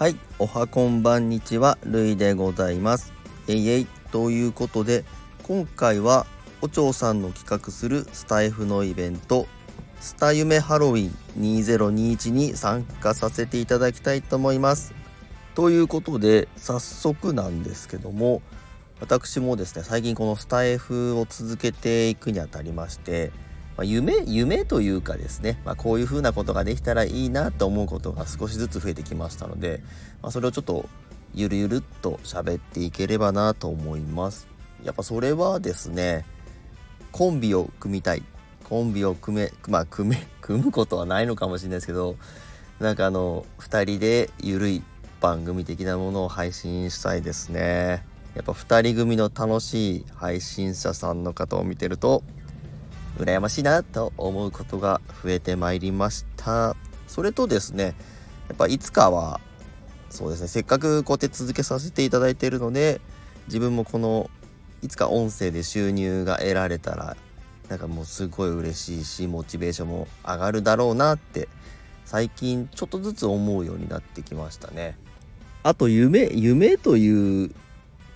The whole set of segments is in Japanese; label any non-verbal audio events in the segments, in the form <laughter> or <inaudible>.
はい、おはこんばんにちは、るいでございます。えいえいということで、今回はお嬢さんの企画するスタイフのイベント、スタ夢ハロウィン2021に参加させていただきたいと思います。ということで、早速なんですけども、私もですね、最近このスタイフを続けていくにあたりまして、まあ、夢夢というかですね、まあ、こういうふうなことができたらいいなと思うことが少しずつ増えてきましたので、まあ、それをちょっとゆるゆるっと喋っていければなと思います。やっぱそれはですねコンビを組みたい。コンビを組めまあ組め <laughs> 組むことはないのかもしれないですけどなんかあの2人でゆるい番組的なものを配信したいですね。やっぱ2人組の楽しい配信者さんの方を見てると羨ましいなと思うことが増えてまいりました。それとですねやっぱいつかはそうですねせっかくこうやって続けさせていただいているので自分もこのいつか音声で収入が得られたらなんかもうすごい嬉しいしモチベーションも上がるだろうなって最近ちょっとずつ思うようになってきましたね。あと夢夢という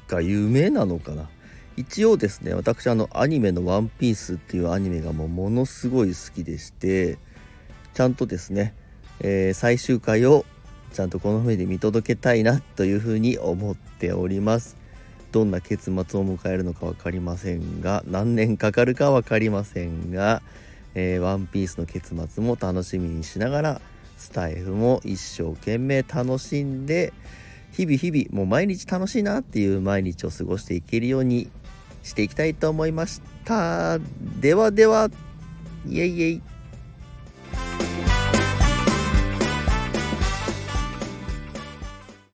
か夢なのかな。一応ですね私あのアニメの「ワンピースっていうアニメがもうものすごい好きでしてちゃんとですね、えー最終回をちゃんとこの目で見届けたいなというふうに思っております。どんな結末を迎えるのか分かりませんが何年かかるか分かりませんが「えーワンピースの結末も楽しみにしながらスタイフも一生懸命楽しんで日々日々もう毎日楽しいなっていう毎日を過ごしていけるようにしていきたいと思いました。ではでは、イエイイエイ。